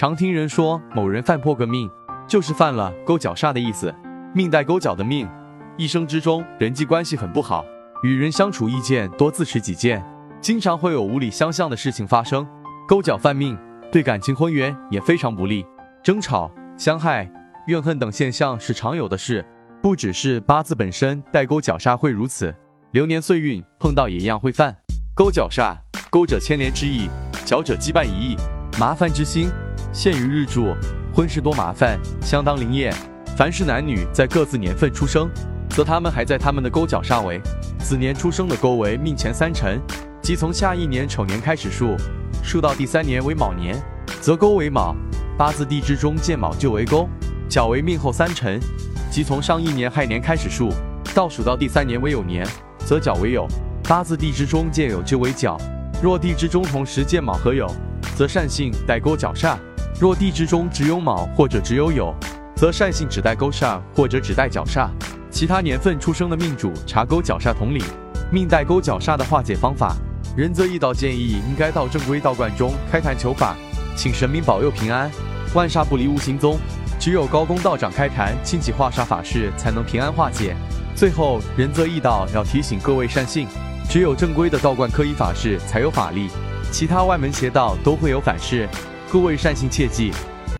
常听人说某人犯破个命，就是犯了勾脚煞的意思。命带勾脚的命，一生之中人际关系很不好，与人相处意见多自持己见，经常会有无理相向的事情发生。勾脚犯命，对感情婚缘也非常不利，争吵、相害、怨恨等现象是常有的事。不只是八字本身带勾脚煞会如此，流年岁运碰到也一样会犯勾脚煞。勾者牵连之意，脚者羁绊一意，麻烦之心限于日柱，婚事多麻烦，相当灵验。凡是男女在各自年份出生，则他们还在他们的勾脚煞为子年出生的勾为命前三辰，即从下一年丑年开始数，数到第三年为卯年，则勾为卯。八字地支中见卯就为勾，脚为命后三辰。即从上一年亥年开始数，倒数到第三年为酉年，则角为酉。八字地支中见酉就为角。若地支中同时见卯和酉，则善性带勾角煞；若地支中只有卯或者只有酉，则善性只带勾煞或者只带角煞。其他年份出生的命主查勾角煞同理。命带勾角煞的化解方法，仁泽易道建议应该到正规道观中开坛求法，请神明保佑平安，万煞不离无形宗。只有高公道长开坛清洗化煞法事，才能平安化解。最后，仁泽义道要提醒各位善信，只有正规的道观科仪法事才有法力，其他外门邪道都会有反噬。各位善信切记，